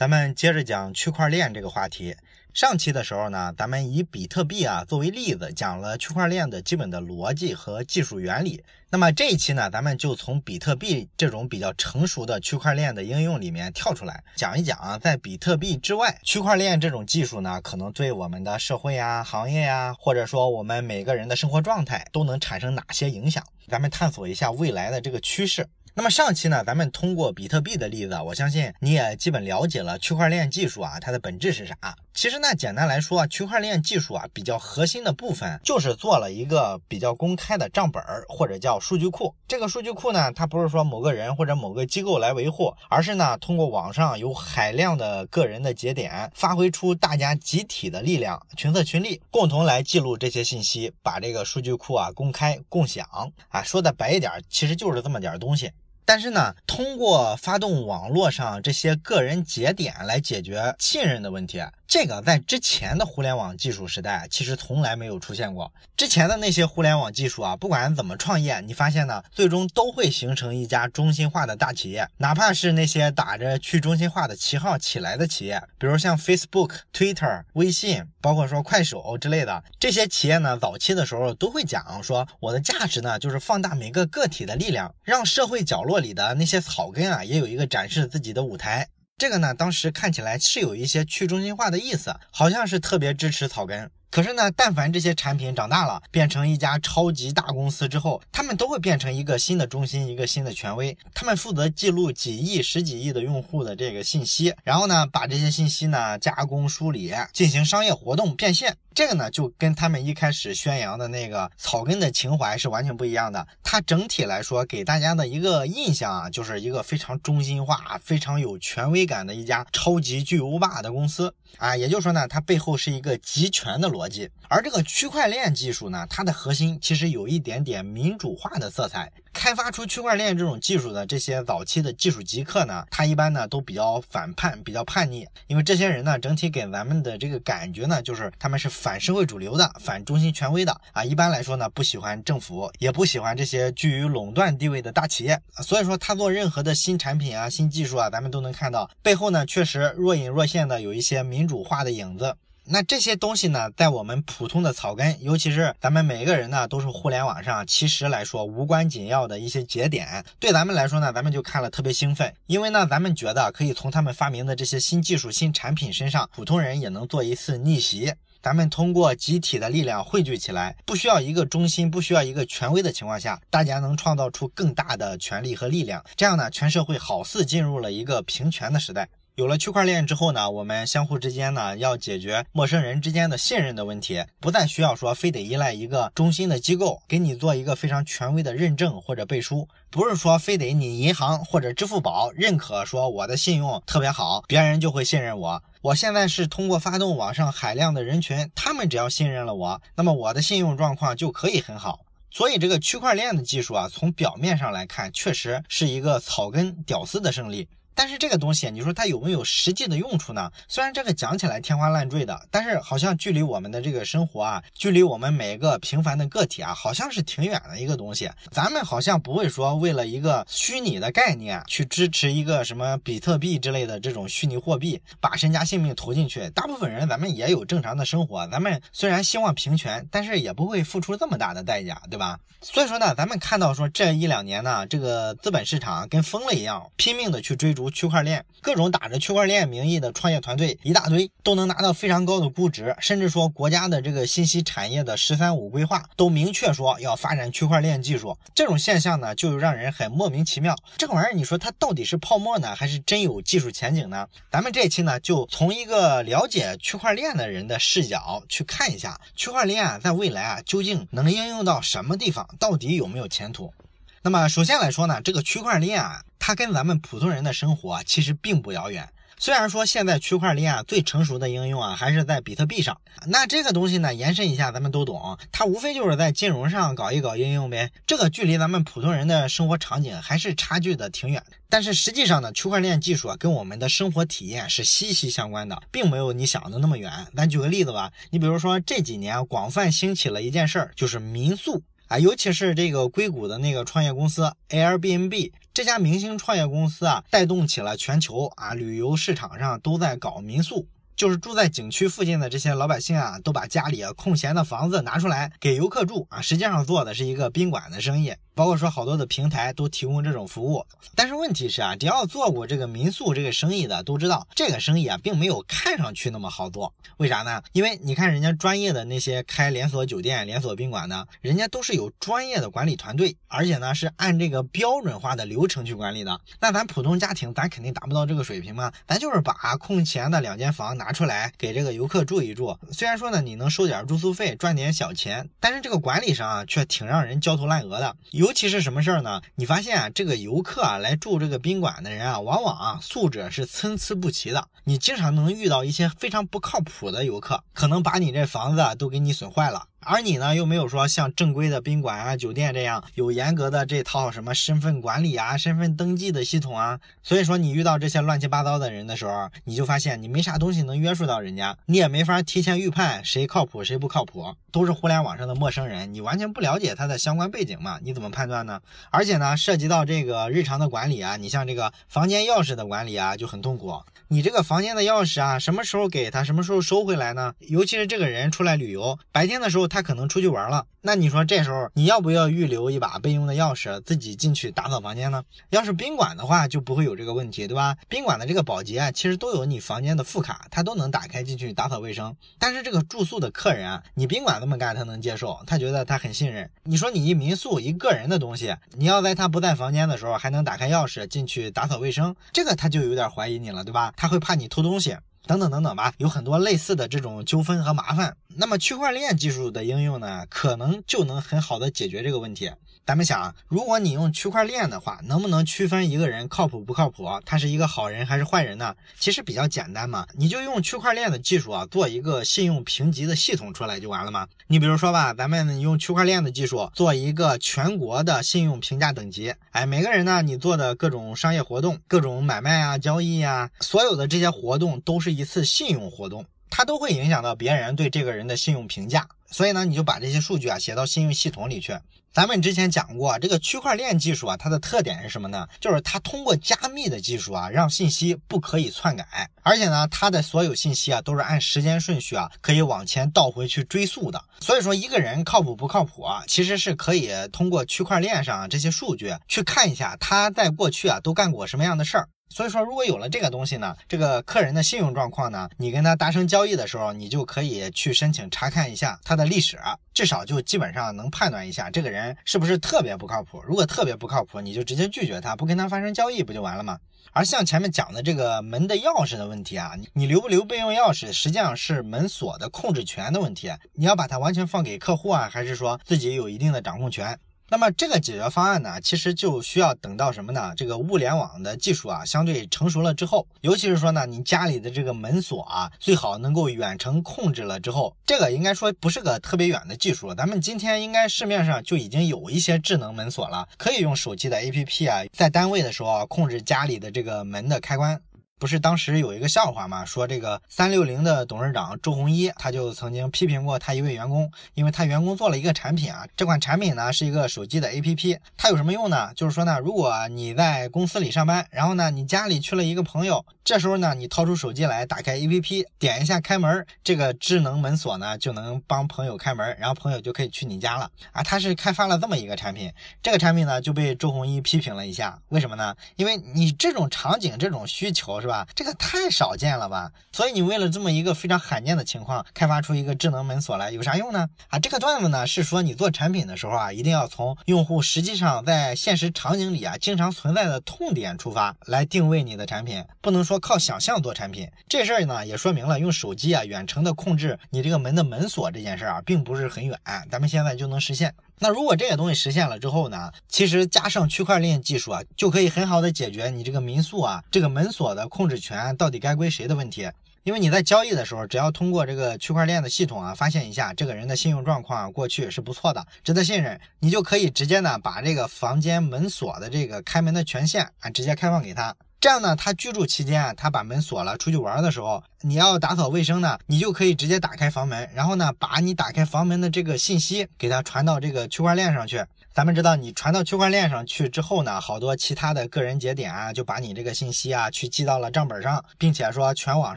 咱们接着讲区块链这个话题。上期的时候呢，咱们以比特币啊作为例子，讲了区块链的基本的逻辑和技术原理。那么这一期呢，咱们就从比特币这种比较成熟的区块链的应用里面跳出来，讲一讲啊在比特币之外，区块链这种技术呢，可能对我们的社会呀、行业呀，或者说我们每个人的生活状态，都能产生哪些影响？咱们探索一下未来的这个趋势。那么上期呢，咱们通过比特币的例子，我相信你也基本了解了区块链技术啊，它的本质是啥？其实呢，简单来说啊，区块链技术啊，比较核心的部分就是做了一个比较公开的账本儿，或者叫数据库。这个数据库呢，它不是说某个人或者某个机构来维护，而是呢，通过网上有海量的个人的节点，发挥出大家集体的力量，群策群力，共同来记录这些信息，把这个数据库啊公开共享啊。说的白一点，其实就是这么点东西。但是呢，通过发动网络上这些个人节点来解决信任的问题。这个在之前的互联网技术时代，其实从来没有出现过。之前的那些互联网技术啊，不管怎么创业，你发现呢，最终都会形成一家中心化的大企业。哪怕是那些打着去中心化的旗号起来的企业，比如像 Facebook、Twitter、微信，包括说快手之类的这些企业呢，早期的时候都会讲说，我的价值呢，就是放大每个个体的力量，让社会角落里的那些草根啊，也有一个展示自己的舞台。这个呢，当时看起来是有一些去中心化的意思，好像是特别支持草根。可是呢，但凡这些产品长大了，变成一家超级大公司之后，他们都会变成一个新的中心，一个新的权威。他们负责记录几亿、十几亿的用户的这个信息，然后呢，把这些信息呢加工梳理，进行商业活动变现。这个呢，就跟他们一开始宣扬的那个草根的情怀是完全不一样的。它整体来说给大家的一个印象啊，就是一个非常中心化、非常有权威感的一家超级巨无霸的公司啊。也就是说呢，它背后是一个集权的逻辑。而这个区块链技术呢，它的核心其实有一点点民主化的色彩。开发出区块链这种技术的这些早期的技术极客呢，他一般呢都比较反叛，比较叛逆，因为这些人呢整体给咱们的这个感觉呢，就是他们是反社会主流的，反中心权威的啊。一般来说呢，不喜欢政府，也不喜欢这些居于垄断地位的大企业。所以说他做任何的新产品啊、新技术啊，咱们都能看到背后呢，确实若隐若现的有一些民主化的影子。那这些东西呢，在我们普通的草根，尤其是咱们每个人呢，都是互联网上其实来说无关紧要的一些节点，对咱们来说呢，咱们就看了特别兴奋，因为呢，咱们觉得可以从他们发明的这些新技术、新产品身上，普通人也能做一次逆袭。咱们通过集体的力量汇聚起来，不需要一个中心，不需要一个权威的情况下，大家能创造出更大的权力和力量，这样呢，全社会好似进入了一个平权的时代。有了区块链之后呢，我们相互之间呢要解决陌生人之间的信任的问题，不再需要说非得依赖一个中心的机构给你做一个非常权威的认证或者背书，不是说非得你银行或者支付宝认可说我的信用特别好，别人就会信任我。我现在是通过发动网上海量的人群，他们只要信任了我，那么我的信用状况就可以很好。所以这个区块链的技术啊，从表面上来看，确实是一个草根屌丝的胜利。但是这个东西，你说它有没有实际的用处呢？虽然这个讲起来天花乱坠的，但是好像距离我们的这个生活啊，距离我们每一个平凡的个体啊，好像是挺远的一个东西。咱们好像不会说为了一个虚拟的概念去支持一个什么比特币之类的这种虚拟货币，把身家性命投进去。大部分人咱们也有正常的生活，咱们虽然希望平权，但是也不会付出这么大的代价，对吧？所以说呢，咱们看到说这一两年呢，这个资本市场跟疯了一样，拼命的去追逐。区块链各种打着区块链名义的创业团队一大堆，都能拿到非常高的估值，甚至说国家的这个信息产业的“十三五”规划都明确说要发展区块链技术。这种现象呢，就让人很莫名其妙。这个玩意儿，你说它到底是泡沫呢，还是真有技术前景呢？咱们这期呢，就从一个了解区块链的人的视角去看一下，区块链啊，在未来啊，究竟能应用到什么地方，到底有没有前途？那么首先来说呢，这个区块链啊，它跟咱们普通人的生活其实并不遥远。虽然说现在区块链啊最成熟的应用啊还是在比特币上，那这个东西呢延伸一下咱们都懂，它无非就是在金融上搞一搞应用呗。这个距离咱们普通人的生活场景还是差距的挺远。但是实际上呢，区块链技术啊跟我们的生活体验是息息相关的，并没有你想的那么远。咱举个例子吧，你比如说这几年广泛兴起了一件事儿，就是民宿。啊，尤其是这个硅谷的那个创业公司 Airbnb，这家明星创业公司啊，带动起了全球啊旅游市场上都在搞民宿。就是住在景区附近的这些老百姓啊，都把家里啊空闲的房子拿出来给游客住啊，实际上做的是一个宾馆的生意。包括说好多的平台都提供这种服务，但是问题是啊，只要做过这个民宿这个生意的都知道，这个生意啊并没有看上去那么好做。为啥呢？因为你看人家专业的那些开连锁酒店、连锁宾馆的，人家都是有专业的管理团队，而且呢是按这个标准化的流程去管理的。那咱普通家庭，咱肯定达不到这个水平嘛。咱就是把空闲的两间房拿出来给这个游客住一住。虽然说呢你能收点住宿费，赚点小钱，但是这个管理上啊却挺让人焦头烂额的。有尤其是什么事儿呢？你发现啊，这个游客啊来住这个宾馆的人啊，往往啊素质是参差不齐的。你经常能遇到一些非常不靠谱的游客，可能把你这房子啊都给你损坏了。而你呢，又没有说像正规的宾馆啊、酒店这样有严格的这套什么身份管理啊、身份登记的系统啊。所以说，你遇到这些乱七八糟的人的时候，你就发现你没啥东西能约束到人家，你也没法提前预判谁靠谱谁不靠谱，都是互联网上的陌生人，你完全不了解他的相关背景嘛，你怎么判断呢？而且呢，涉及到这个日常的管理啊，你像这个房间钥匙的管理啊，就很痛苦。你这个房间的钥匙啊，什么时候给他，什么时候收回来呢？尤其是这个人出来旅游，白天的时候。他可能出去玩了，那你说这时候你要不要预留一把备用的钥匙，自己进去打扫房间呢？要是宾馆的话，就不会有这个问题，对吧？宾馆的这个保洁啊，其实都有你房间的副卡，他都能打开进去打扫卫生。但是这个住宿的客人啊，你宾馆这么干，他能接受，他觉得他很信任。你说你一民宿一个人的东西，你要在他不在房间的时候还能打开钥匙进去打扫卫生，这个他就有点怀疑你了，对吧？他会怕你偷东西。等等等等吧，有很多类似的这种纠纷和麻烦。那么区块链技术的应用呢，可能就能很好的解决这个问题。咱们想，如果你用区块链的话，能不能区分一个人靠谱不靠谱？他是一个好人还是坏人呢？其实比较简单嘛，你就用区块链的技术啊，做一个信用评级的系统出来就完了吗？你比如说吧，咱们用区块链的技术做一个全国的信用评价等级，哎，每个人呢，你做的各种商业活动、各种买卖啊、交易啊，所有的这些活动都是一次信用活动，它都会影响到别人对这个人的信用评价。所以呢，你就把这些数据啊写到信用系统里去。咱们之前讲过，这个区块链技术啊，它的特点是什么呢？就是它通过加密的技术啊，让信息不可以篡改，而且呢，它的所有信息啊都是按时间顺序啊可以往前倒回去追溯的。所以说，一个人靠谱不靠谱啊，其实是可以通过区块链上这些数据去看一下他在过去啊都干过什么样的事儿。所以说，如果有了这个东西呢，这个客人的信用状况呢，你跟他达成交易的时候，你就可以去申请查看一下他的历史，至少就基本上能判断一下这个人是不是特别不靠谱。如果特别不靠谱，你就直接拒绝他，不跟他发生交易，不就完了吗？而像前面讲的这个门的钥匙的问题啊，你留不留备用钥匙，实际上是门锁的控制权的问题，你要把它完全放给客户啊，还是说自己有一定的掌控权？那么这个解决方案呢，其实就需要等到什么呢？这个物联网的技术啊，相对成熟了之后，尤其是说呢，你家里的这个门锁啊，最好能够远程控制了之后，这个应该说不是个特别远的技术。咱们今天应该市面上就已经有一些智能门锁了，可以用手机的 APP 啊，在单位的时候控制家里的这个门的开关。不是当时有一个笑话吗？说这个三六零的董事长周鸿祎，他就曾经批评过他一位员工，因为他员工做了一个产品啊，这款产品呢是一个手机的 APP，它有什么用呢？就是说呢，如果你在公司里上班，然后呢你家里去了一个朋友，这时候呢你掏出手机来打开 APP，点一下开门，这个智能门锁呢就能帮朋友开门，然后朋友就可以去你家了啊。他是开发了这么一个产品，这个产品呢就被周鸿祎批评了一下，为什么呢？因为你这种场景、这种需求是。吧，吧这个太少见了吧？所以你为了这么一个非常罕见的情况，开发出一个智能门锁来，有啥用呢？啊，这个段子呢是说你做产品的时候啊，一定要从用户实际上在现实场景里啊经常存在的痛点出发来定位你的产品，不能说靠想象做产品。这事儿呢也说明了用手机啊远程的控制你这个门的门锁这件事儿啊，并不是很远，咱们现在就能实现。那如果这个东西实现了之后呢？其实加上区块链技术啊，就可以很好的解决你这个民宿啊这个门锁的控制权到底该归谁的问题。因为你在交易的时候，只要通过这个区块链的系统啊，发现一下这个人的信用状况啊过去是不错的，值得信任，你就可以直接呢把这个房间门锁的这个开门的权限啊直接开放给他。这样呢，他居住期间啊，他把门锁了，出去玩的时候，你要打扫卫生呢，你就可以直接打开房门，然后呢，把你打开房门的这个信息给他传到这个区块链上去。咱们知道，你传到区块链上去之后呢，好多其他的个人节点啊，就把你这个信息啊去记到了账本上，并且说全网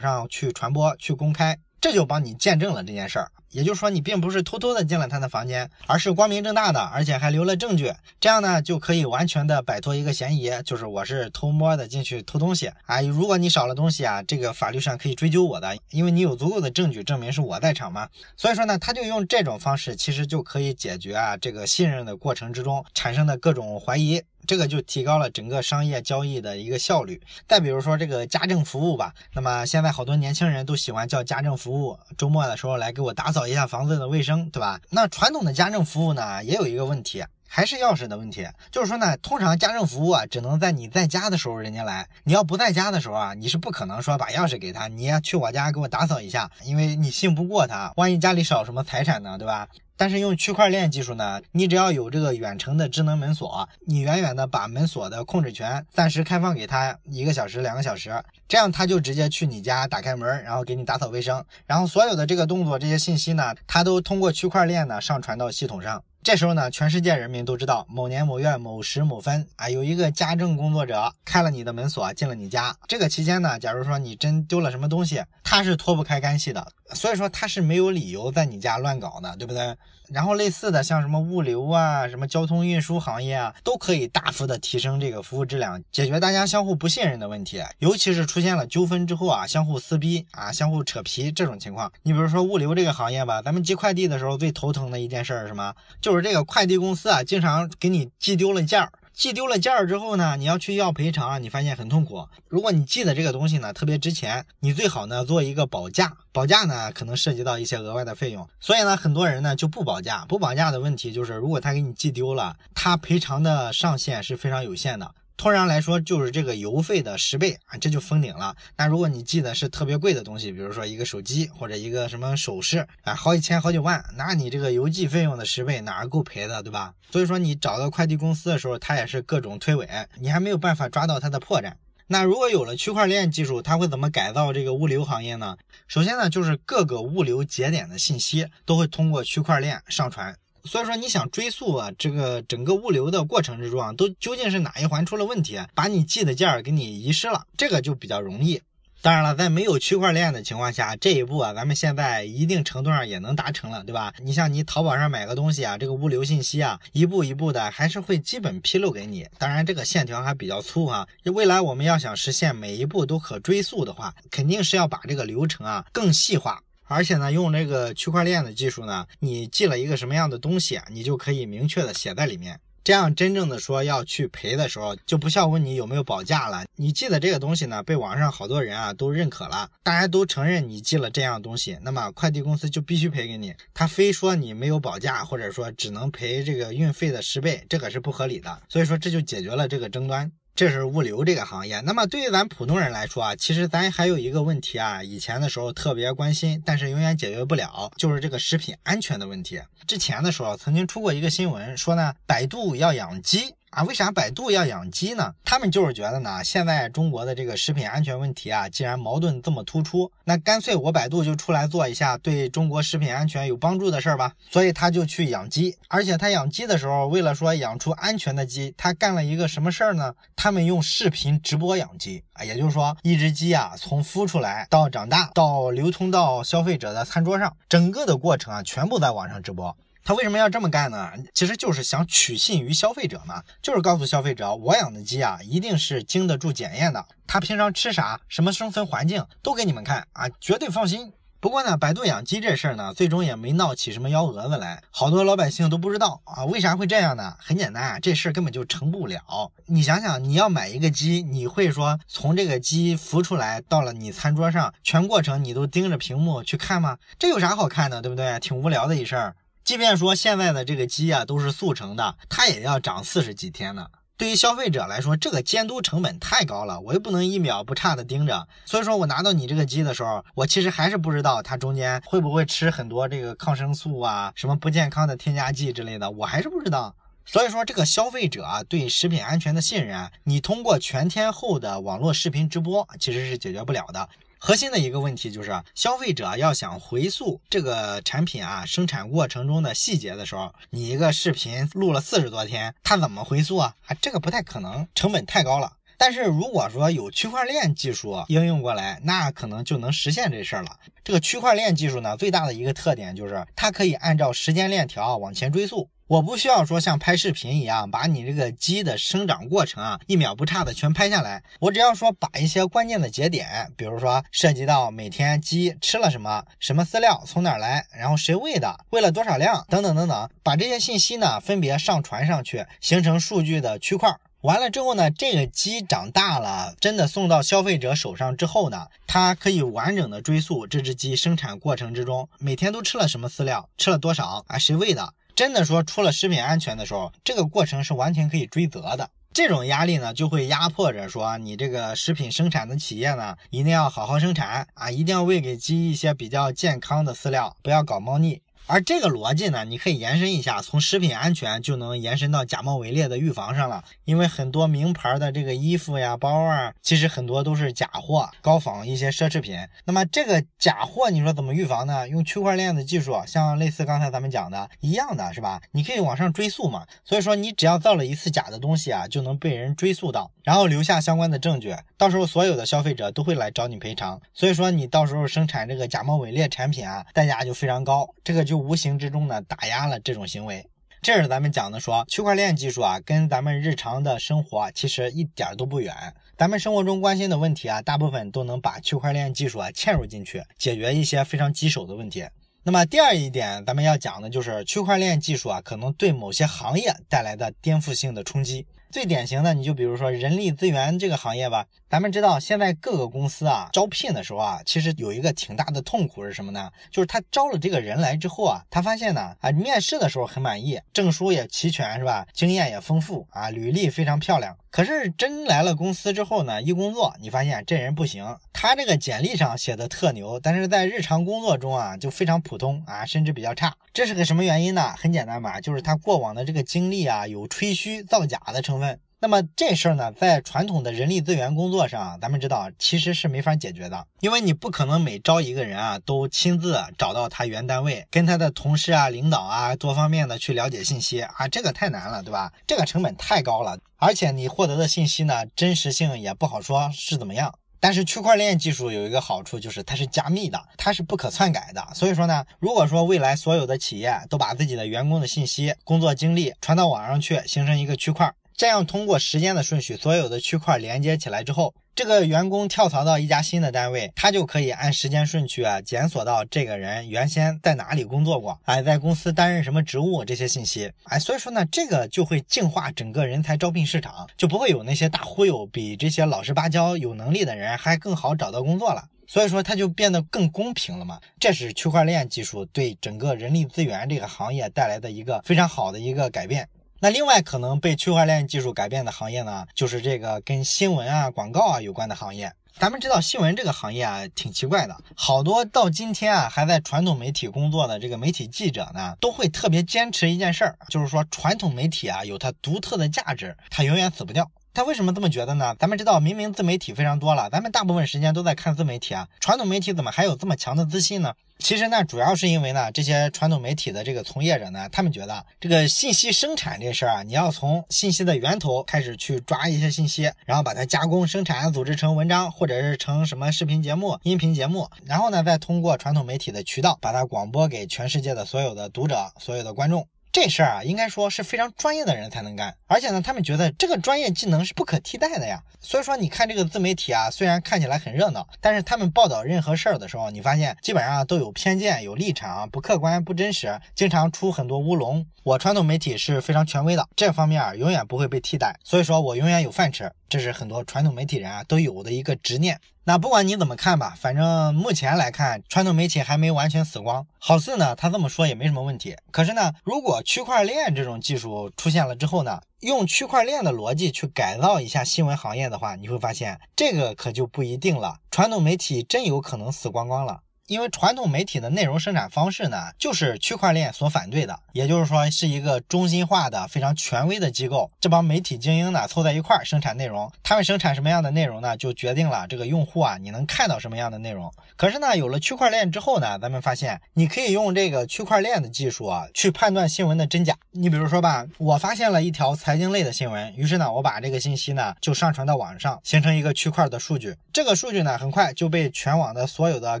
上去传播、去公开，这就帮你见证了这件事儿。也就是说，你并不是偷偷的进了他的房间，而是光明正大的，而且还留了证据。这样呢，就可以完全的摆脱一个嫌疑，就是我是偷摸的进去偷东西啊。如果你少了东西啊，这个法律上可以追究我的，因为你有足够的证据证明是我在场嘛。所以说呢，他就用这种方式，其实就可以解决啊这个信任的过程之中产生的各种怀疑。这个就提高了整个商业交易的一个效率。再比如说这个家政服务吧，那么现在好多年轻人都喜欢叫家政服务，周末的时候来给我打扫一下房子的卫生，对吧？那传统的家政服务呢，也有一个问题，还是钥匙的问题。就是说呢，通常家政服务啊，只能在你在家的时候人家来，你要不在家的时候啊，你是不可能说把钥匙给他，你要去我家给我打扫一下，因为你信不过他，万一家里少什么财产呢，对吧？但是用区块链技术呢，你只要有这个远程的智能门锁，你远远的把门锁的控制权暂时开放给他一个小时、两个小时，这样他就直接去你家打开门，然后给你打扫卫生，然后所有的这个动作、这些信息呢，他都通过区块链呢上传到系统上。这时候呢，全世界人民都知道某年某月某时某分啊，有一个家政工作者开了你的门锁进了你家。这个期间呢，假如说你真丢了什么东西，他是脱不开干系的，所以说他是没有理由在你家乱搞的，对不对？然后类似的像什么物流啊、什么交通运输行业啊，都可以大幅的提升这个服务质量，解决大家相互不信任的问题。尤其是出现了纠纷之后啊，相互撕逼啊、相互扯皮这种情况。你比如说物流这个行业吧，咱们寄快递的时候最头疼的一件事是什么？就是这个快递公司啊，经常给你寄丢了件儿。寄丢了件儿之后呢，你要去要赔偿，你发现很痛苦。如果你寄的这个东西呢特别值钱，你最好呢做一个保价，保价呢可能涉及到一些额外的费用，所以呢很多人呢就不保价。不保价的问题就是，如果他给你寄丢了，他赔偿的上限是非常有限的。通常来说，就是这个邮费的十倍啊，这就封顶了。那如果你寄的是特别贵的东西，比如说一个手机或者一个什么首饰啊，好几千、好几万，那你这个邮寄费用的十倍哪够赔的，对吧？所以说你找到快递公司的时候，他也是各种推诿，你还没有办法抓到他的破绽。那如果有了区块链技术，它会怎么改造这个物流行业呢？首先呢，就是各个物流节点的信息都会通过区块链上传。所以说，你想追溯啊，这个整个物流的过程之中啊，都究竟是哪一环出了问题，把你寄的件儿给你遗失了，这个就比较容易。当然了，在没有区块链的情况下，这一步啊，咱们现在一定程度上也能达成了，对吧？你像你淘宝上买个东西啊，这个物流信息啊，一步一步的还是会基本披露给你。当然，这个线条还比较粗哈。未来我们要想实现每一步都可追溯的话，肯定是要把这个流程啊更细化。而且呢，用这个区块链的技术呢，你寄了一个什么样的东西，你就可以明确的写在里面。这样真正的说要去赔的时候，就不需要问你有没有保价了。你寄的这个东西呢，被网上好多人啊都认可了，大家都承认你寄了这样东西，那么快递公司就必须赔给你。他非说你没有保价，或者说只能赔这个运费的十倍，这个是不合理的。所以说这就解决了这个争端。这是物流这个行业，那么对于咱普通人来说啊，其实咱还有一个问题啊，以前的时候特别关心，但是永远解决不了，就是这个食品安全的问题。之前的时候曾经出过一个新闻，说呢，百度要养鸡。啊，为啥百度要养鸡呢？他们就是觉得呢，现在中国的这个食品安全问题啊，既然矛盾这么突出，那干脆我百度就出来做一下对中国食品安全有帮助的事儿吧。所以他就去养鸡，而且他养鸡的时候，为了说养出安全的鸡，他干了一个什么事儿呢？他们用视频直播养鸡啊，也就是说，一只鸡啊，从孵出来到长大到流通到消费者的餐桌上，整个的过程啊，全部在网上直播。他为什么要这么干呢？其实就是想取信于消费者嘛，就是告诉消费者，我养的鸡啊，一定是经得住检验的，它平常吃啥，什么生存环境都给你们看啊，绝对放心。不过呢，百度养鸡这事儿呢，最终也没闹起什么幺蛾子来，好多老百姓都不知道啊，为啥会这样呢？很简单啊，这事儿根本就成不了。你想想，你要买一个鸡，你会说从这个鸡孵出来到了你餐桌上，全过程你都盯着屏幕去看吗？这有啥好看的，对不对？挺无聊的一事儿。即便说现在的这个鸡啊都是速成的，它也要长四十几天呢。对于消费者来说，这个监督成本太高了，我又不能一秒不差的盯着。所以说我拿到你这个鸡的时候，我其实还是不知道它中间会不会吃很多这个抗生素啊，什么不健康的添加剂之类的，我还是不知道。所以说，这个消费者啊对食品安全的信任，你通过全天候的网络视频直播其实是解决不了的。核心的一个问题就是，消费者要想回溯这个产品啊生产过程中的细节的时候，你一个视频录了四十多天，他怎么回溯啊？啊，这个不太可能，成本太高了。但是如果说有区块链技术应用过来，那可能就能实现这事儿了。这个区块链技术呢，最大的一个特点就是它可以按照时间链条往前追溯。我不需要说像拍视频一样，把你这个鸡的生长过程啊，一秒不差的全拍下来。我只要说把一些关键的节点，比如说涉及到每天鸡吃了什么、什么饲料从哪来，然后谁喂的、喂了多少量等等等等，把这些信息呢分别上传上去，形成数据的区块。完了之后呢，这个鸡长大了，真的送到消费者手上之后呢，它可以完整的追溯这只鸡生产过程之中每天都吃了什么饲料，吃了多少啊，谁喂的。真的说出了食品安全的时候，这个过程是完全可以追责的。这种压力呢，就会压迫着说你这个食品生产的企业呢，一定要好好生产啊，一定要喂给鸡一些比较健康的饲料，不要搞猫腻。而这个逻辑呢，你可以延伸一下，从食品安全就能延伸到假冒伪劣的预防上了。因为很多名牌的这个衣服呀、包啊，其实很多都是假货，高仿一些奢侈品。那么这个假货，你说怎么预防呢？用区块链的技术，像类似刚才咱们讲的一样的是吧？你可以往上追溯嘛。所以说，你只要造了一次假的东西啊，就能被人追溯到，然后留下相关的证据，到时候所有的消费者都会来找你赔偿。所以说，你到时候生产这个假冒伪劣产品啊，代价就非常高。这个就。无形之中呢打压了这种行为，这是咱们讲的说区块链技术啊，跟咱们日常的生活其实一点都不远。咱们生活中关心的问题啊，大部分都能把区块链技术啊嵌入进去，解决一些非常棘手的问题。那么第二一点，咱们要讲的就是区块链技术啊，可能对某些行业带来的颠覆性的冲击。最典型的，你就比如说人力资源这个行业吧。咱们知道，现在各个公司啊招聘的时候啊，其实有一个挺大的痛苦是什么呢？就是他招了这个人来之后啊，他发现呢啊，面试的时候很满意，证书也齐全是吧？经验也丰富啊，履历非常漂亮。可是真来了公司之后呢，一工作你发现这人不行，他这个简历上写的特牛，但是在日常工作中啊就非常普通啊，甚至比较差。这是个什么原因呢？很简单嘛，就是他过往的这个经历啊有吹嘘造假的成分。那么这事儿呢，在传统的人力资源工作上，咱们知道其实是没法解决的，因为你不可能每招一个人啊，都亲自找到他原单位，跟他的同事啊、领导啊多方面的去了解信息啊，这个太难了，对吧？这个成本太高了，而且你获得的信息呢，真实性也不好说是怎么样。但是区块链技术有一个好处，就是它是加密的，它是不可篡改的。所以说呢，如果说未来所有的企业都把自己的员工的信息、工作经历传到网上去，形成一个区块。这样通过时间的顺序，所有的区块连接起来之后，这个员工跳槽到一家新的单位，他就可以按时间顺序啊检索到这个人原先在哪里工作过，哎，在公司担任什么职务这些信息，哎，所以说呢，这个就会净化整个人才招聘市场，就不会有那些大忽悠，比这些老实巴交有能力的人还更好找到工作了。所以说，它就变得更公平了嘛。这是区块链技术对整个人力资源这个行业带来的一个非常好的一个改变。那另外可能被区块链技术改变的行业呢，就是这个跟新闻啊、广告啊有关的行业。咱们知道新闻这个行业啊，挺奇怪的，好多到今天啊还在传统媒体工作的这个媒体记者呢，都会特别坚持一件事儿，就是说传统媒体啊有它独特的价值，它永远死不掉。他为什么这么觉得呢？咱们知道，明明自媒体非常多了，咱们大部分时间都在看自媒体啊，传统媒体怎么还有这么强的自信呢？其实呢，主要是因为呢，这些传统媒体的这个从业者呢，他们觉得这个信息生产这事儿啊，你要从信息的源头开始去抓一些信息，然后把它加工生产、组织成文章，或者是成什么视频节目、音频节目，然后呢，再通过传统媒体的渠道把它广播给全世界的所有的读者、所有的观众。这事儿啊，应该说是非常专业的人才能干，而且呢，他们觉得这个专业技能是不可替代的呀。所以说，你看这个自媒体啊，虽然看起来很热闹，但是他们报道任何事儿的时候，你发现基本上都有偏见、有立场，不客观、不真实，经常出很多乌龙。我传统媒体是非常权威的，这方面永远不会被替代，所以说我永远有饭吃。这是很多传统媒体人啊都有的一个执念。那不管你怎么看吧，反正目前来看，传统媒体还没完全死光。好似呢，他这么说也没什么问题。可是呢，如果区块链这种技术出现了之后呢，用区块链的逻辑去改造一下新闻行业的话，你会发现这个可就不一定了。传统媒体真有可能死光光了。因为传统媒体的内容生产方式呢，就是区块链所反对的，也就是说是一个中心化的、非常权威的机构。这帮媒体精英呢，凑在一块儿生产内容，他们生产什么样的内容呢，就决定了这个用户啊，你能看到什么样的内容。可是呢，有了区块链之后呢，咱们发现你可以用这个区块链的技术啊，去判断新闻的真假。你比如说吧，我发现了一条财经类的新闻，于是呢，我把这个信息呢就上传到网上，形成一个区块的数据。这个数据呢，很快就被全网的所有的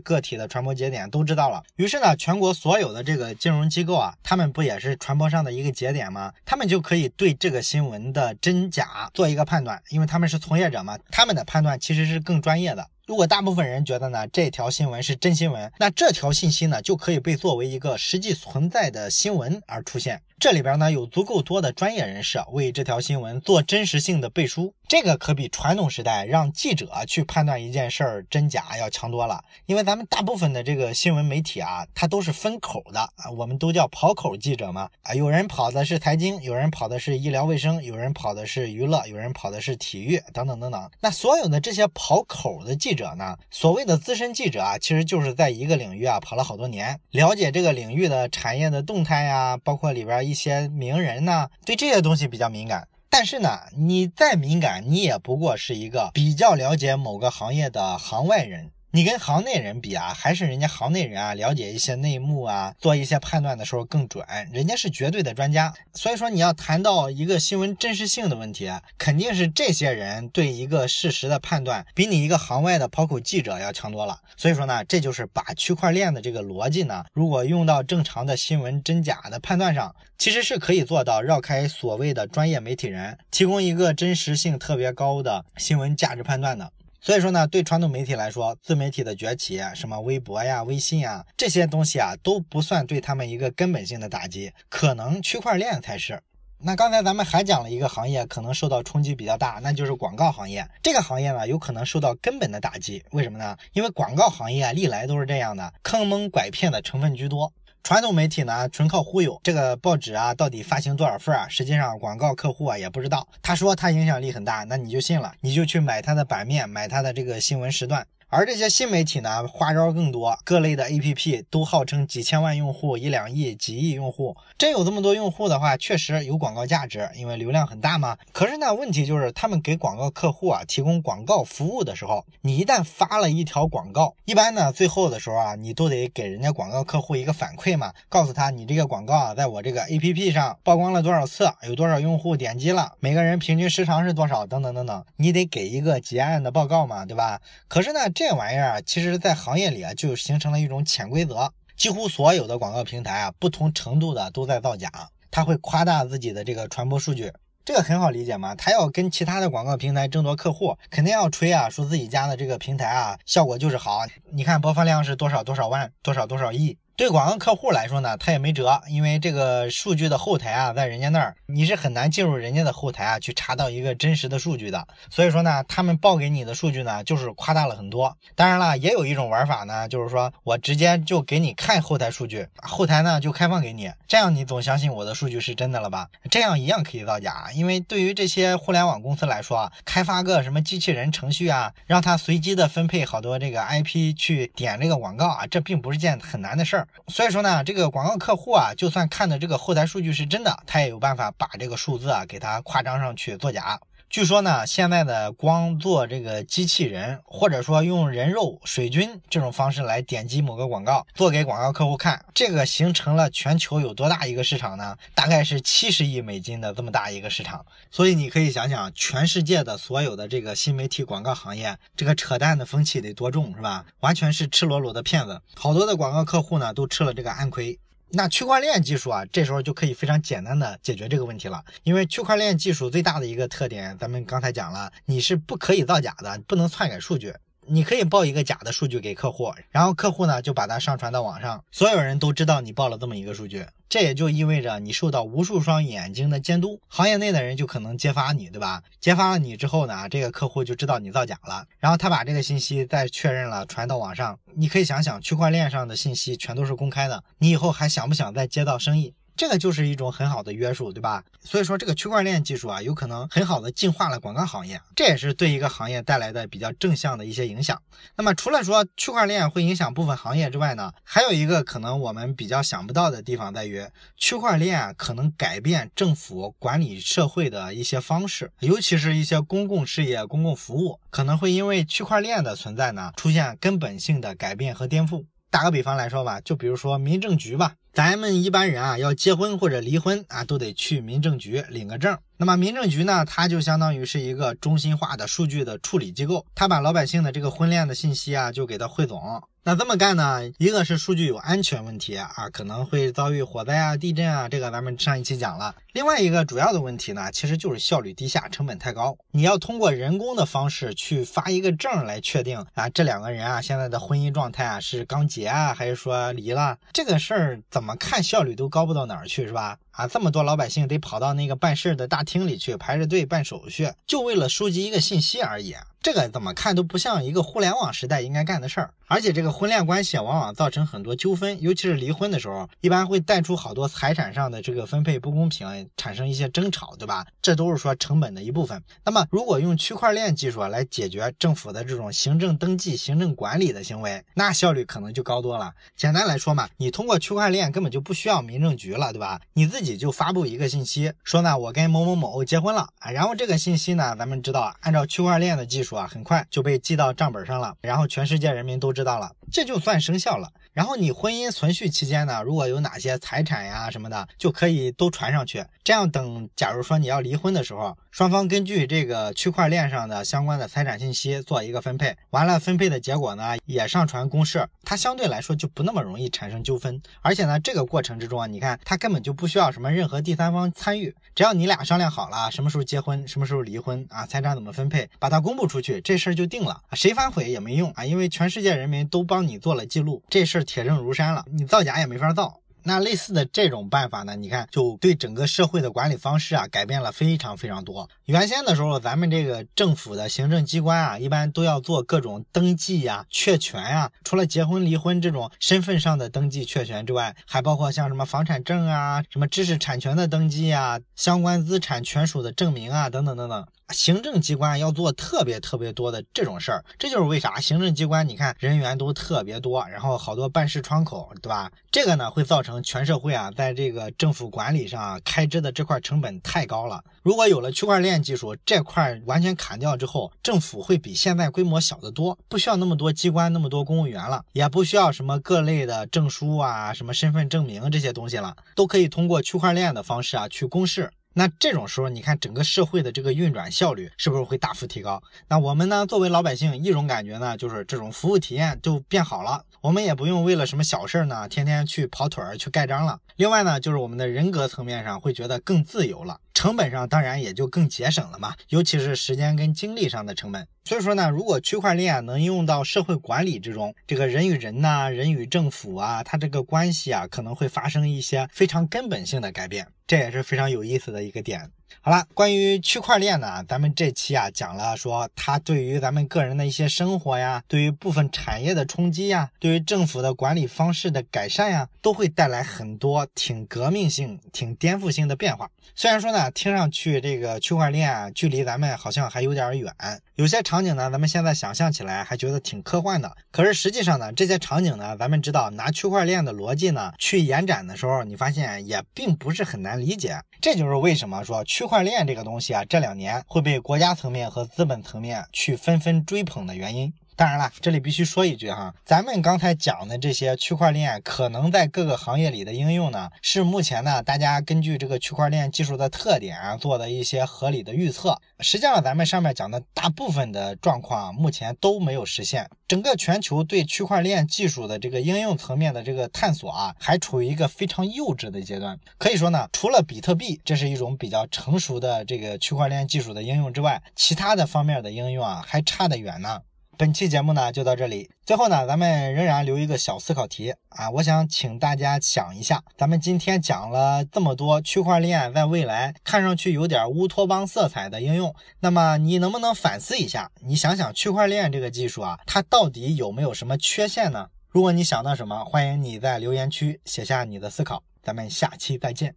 个体的传播节点都知道了。于是呢，全国所有的这个金融机构啊，他们不也是传播上的一个节点吗？他们就可以对这个新闻的真假做一个判断，因为他们是从业者嘛，他们的判断其实是更专业的。如果大部分人觉得呢这条新闻是真新闻，那这条信息呢就可以被作为一个实际存在的新闻而出现。这里边呢有足够多的专业人士为这条新闻做真实性的背书，这个可比传统时代让记者去判断一件事儿真假要强多了。因为咱们大部分的这个新闻媒体啊，它都是分口的啊，我们都叫跑口记者嘛啊，有人跑的是财经，有人跑的是医疗卫生，有人跑的是娱乐，有人跑的是体育等等等等。那所有的这些跑口的记者呢，所谓的资深记者啊，其实就是在一个领域啊跑了好多年，了解这个领域的产业的动态呀，包括里边一。些名人呢，对这些东西比较敏感，但是呢，你再敏感，你也不过是一个比较了解某个行业的行外人。你跟行内人比啊，还是人家行内人啊，了解一些内幕啊，做一些判断的时候更准，人家是绝对的专家。所以说你要谈到一个新闻真实性的问题，肯定是这些人对一个事实的判断，比你一个行外的跑口记者要强多了。所以说呢，这就是把区块链的这个逻辑呢，如果用到正常的新闻真假的判断上，其实是可以做到绕开所谓的专业媒体人，提供一个真实性特别高的新闻价值判断的。所以说呢，对传统媒体来说，自媒体的崛起，什么微博呀、微信呀这些东西啊，都不算对他们一个根本性的打击，可能区块链才是。那刚才咱们还讲了一个行业可能受到冲击比较大，那就是广告行业。这个行业呢，有可能受到根本的打击。为什么呢？因为广告行业历来都是这样的，坑蒙拐骗的成分居多。传统媒体呢，纯靠忽悠。这个报纸啊，到底发行多少份啊？实际上，广告客户啊也不知道。他说他影响力很大，那你就信了，你就去买他的版面，买他的这个新闻时段。而这些新媒体呢，花招更多，各类的 APP 都号称几千万用户、一两亿、几亿用户。真有这么多用户的话，确实有广告价值，因为流量很大嘛。可是呢，问题就是他们给广告客户啊提供广告服务的时候，你一旦发了一条广告，一般呢最后的时候啊，你都得给人家广告客户一个反馈嘛，告诉他你这个广告啊，在我这个 APP 上曝光了多少次，有多少用户点击了，每个人平均时长是多少，等等等等，你得给一个结案的报告嘛，对吧？可是呢，这。这玩意儿啊，其实，在行业里啊，就形成了一种潜规则。几乎所有的广告平台啊，不同程度的都在造假。他会夸大自己的这个传播数据，这个很好理解嘛。他要跟其他的广告平台争夺客户，肯定要吹啊，说自己家的这个平台啊，效果就是好。你看播放量是多少多少万，多少多少亿。对广告客户来说呢，他也没辙，因为这个数据的后台啊，在人家那儿，你是很难进入人家的后台啊，去查到一个真实的数据的。所以说呢，他们报给你的数据呢，就是夸大了很多。当然了，也有一种玩法呢，就是说我直接就给你看后台数据，后台呢就开放给你，这样你总相信我的数据是真的了吧？这样一样可以造假，因为对于这些互联网公司来说啊，开发个什么机器人程序啊，让它随机的分配好多这个 IP 去点这个广告啊，这并不是件很难的事儿。所以说呢，这个广告客户啊，就算看的这个后台数据是真的，他也有办法把这个数字啊给它夸张上去作假。据说呢，现在的光做这个机器人，或者说用人肉水军这种方式来点击某个广告，做给广告客户看，这个形成了全球有多大一个市场呢？大概是七十亿美金的这么大一个市场。所以你可以想想，全世界的所有的这个新媒体广告行业，这个扯淡的风气得多重，是吧？完全是赤裸裸的骗子，好多的广告客户呢都吃了这个暗亏。那区块链技术啊，这时候就可以非常简单的解决这个问题了。因为区块链技术最大的一个特点，咱们刚才讲了，你是不可以造假的，不能篡改数据。你可以报一个假的数据给客户，然后客户呢就把它上传到网上，所有人都知道你报了这么一个数据，这也就意味着你受到无数双眼睛的监督，行业内的人就可能揭发你，对吧？揭发了你之后呢，这个客户就知道你造假了，然后他把这个信息再确认了，传到网上。你可以想想，区块链上的信息全都是公开的，你以后还想不想再接到生意？这个就是一种很好的约束，对吧？所以说这个区块链技术啊，有可能很好的净化了广告行业，这也是对一个行业带来的比较正向的一些影响。那么除了说区块链会影响部分行业之外呢，还有一个可能我们比较想不到的地方在于，区块链可能改变政府管理社会的一些方式，尤其是一些公共事业、公共服务，可能会因为区块链的存在呢，出现根本性的改变和颠覆。打个比方来说吧，就比如说民政局吧，咱们一般人啊要结婚或者离婚啊，都得去民政局领个证。那么民政局呢，它就相当于是一个中心化的数据的处理机构，它把老百姓的这个婚恋的信息啊，就给它汇总。那这么干呢？一个是数据有安全问题啊，可能会遭遇火灾啊、地震啊，这个咱们上一期讲了。另外一个主要的问题呢，其实就是效率低下，成本太高。你要通过人工的方式去发一个证来确定啊，这两个人啊现在的婚姻状态啊是刚结啊，还是说离了？这个事儿怎么看效率都高不到哪儿去，是吧？啊，这么多老百姓得跑到那个办事的大厅里去排着队办手续，就为了收集一个信息而已。这个怎么看都不像一个互联网时代应该干的事儿。而且这个婚恋关系往往造成很多纠纷，尤其是离婚的时候，一般会带出好多财产上的这个分配不公平，产生一些争吵，对吧？这都是说成本的一部分。那么如果用区块链技术来解决政府的这种行政登记、行政管理的行为，那效率可能就高多了。简单来说嘛，你通过区块链根本就不需要民政局了，对吧？你自己就发布一个信息，说呢我跟某某某结婚了啊，然后这个信息呢，咱们知道按照区块链的技术啊，很快就被记到账本上了，然后全世界人民都知道了，这就算生效了。然后你婚姻存续期间呢，如果有哪些财产呀什么的，就可以都传上去。这样等，假如说你要离婚的时候，双方根据这个区块链上的相关的财产信息做一个分配，完了分配的结果呢也上传公示，它相对来说就不那么容易产生纠纷。而且呢，这个过程之中啊，你看它根本就不需要什么任何第三方参与，只要你俩商量好了什么时候结婚，什么时候离婚啊，财产怎么分配，把它公布出去，这事儿就定了，谁反悔也没用啊，因为全世界人民都帮帮你做了记录，这事儿。铁证如山了，你造假也没法造。那类似的这种办法呢？你看，就对整个社会的管理方式啊，改变了非常非常多。原先的时候，咱们这个政府的行政机关啊，一般都要做各种登记呀、确权呀。除了结婚、离婚这种身份上的登记确权之外，还包括像什么房产证啊、什么知识产权的登记啊、相关资产权属的证明啊，等等等等。行政机关要做特别特别多的这种事儿，这就是为啥行政机关你看人员都特别多，然后好多办事窗口，对吧？这个呢会造成全社会啊，在这个政府管理上啊开支的这块成本太高了。如果有了区块链技术，这块完全砍掉之后，政府会比现在规模小得多，不需要那么多机关、那么多公务员了，也不需要什么各类的证书啊、什么身份证明这些东西了，都可以通过区块链的方式啊去公示。那这种时候，你看整个社会的这个运转效率是不是会大幅提高？那我们呢，作为老百姓，一种感觉呢，就是这种服务体验就变好了，我们也不用为了什么小事儿呢，天天去跑腿儿去盖章了。另外呢，就是我们的人格层面上会觉得更自由了，成本上当然也就更节省了嘛，尤其是时间跟精力上的成本。所以说呢，如果区块链能用到社会管理之中，这个人与人呐，人与政府啊，它这个关系啊，可能会发生一些非常根本性的改变，这也是非常有意思的一个点。好了，关于区块链呢，咱们这期啊讲了说它对于咱们个人的一些生活呀，对于部分产业的冲击呀，对于政府的管理方式的改善呀，都会带来很多挺革命性、挺颠覆性的变化。虽然说呢，听上去这个区块链啊，距离咱们好像还有点远，有些场景呢，咱们现在想象起来还觉得挺科幻的。可是实际上呢，这些场景呢，咱们知道拿区块链的逻辑呢去延展的时候，你发现也并不是很难理解。这就是为什么说区块。区块链这个东西啊，这两年会被国家层面和资本层面去纷纷追捧的原因。当然了，这里必须说一句哈，咱们刚才讲的这些区块链可能在各个行业里的应用呢，是目前呢大家根据这个区块链技术的特点啊做的一些合理的预测。实际上，咱们上面讲的大部分的状况目前都没有实现。整个全球对区块链技术的这个应用层面的这个探索啊，还处于一个非常幼稚的阶段。可以说呢，除了比特币这是一种比较成熟的这个区块链技术的应用之外，其他的方面的应用啊还差得远呢。本期节目呢就到这里，最后呢咱们仍然留一个小思考题啊，我想请大家想一下，咱们今天讲了这么多区块链在未来看上去有点乌托邦色彩的应用，那么你能不能反思一下？你想想区块链这个技术啊，它到底有没有什么缺陷呢？如果你想到什么，欢迎你在留言区写下你的思考。咱们下期再见。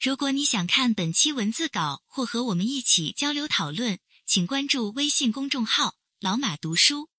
如果你想看本期文字稿或和我们一起交流讨论，请关注微信公众号“老马读书”。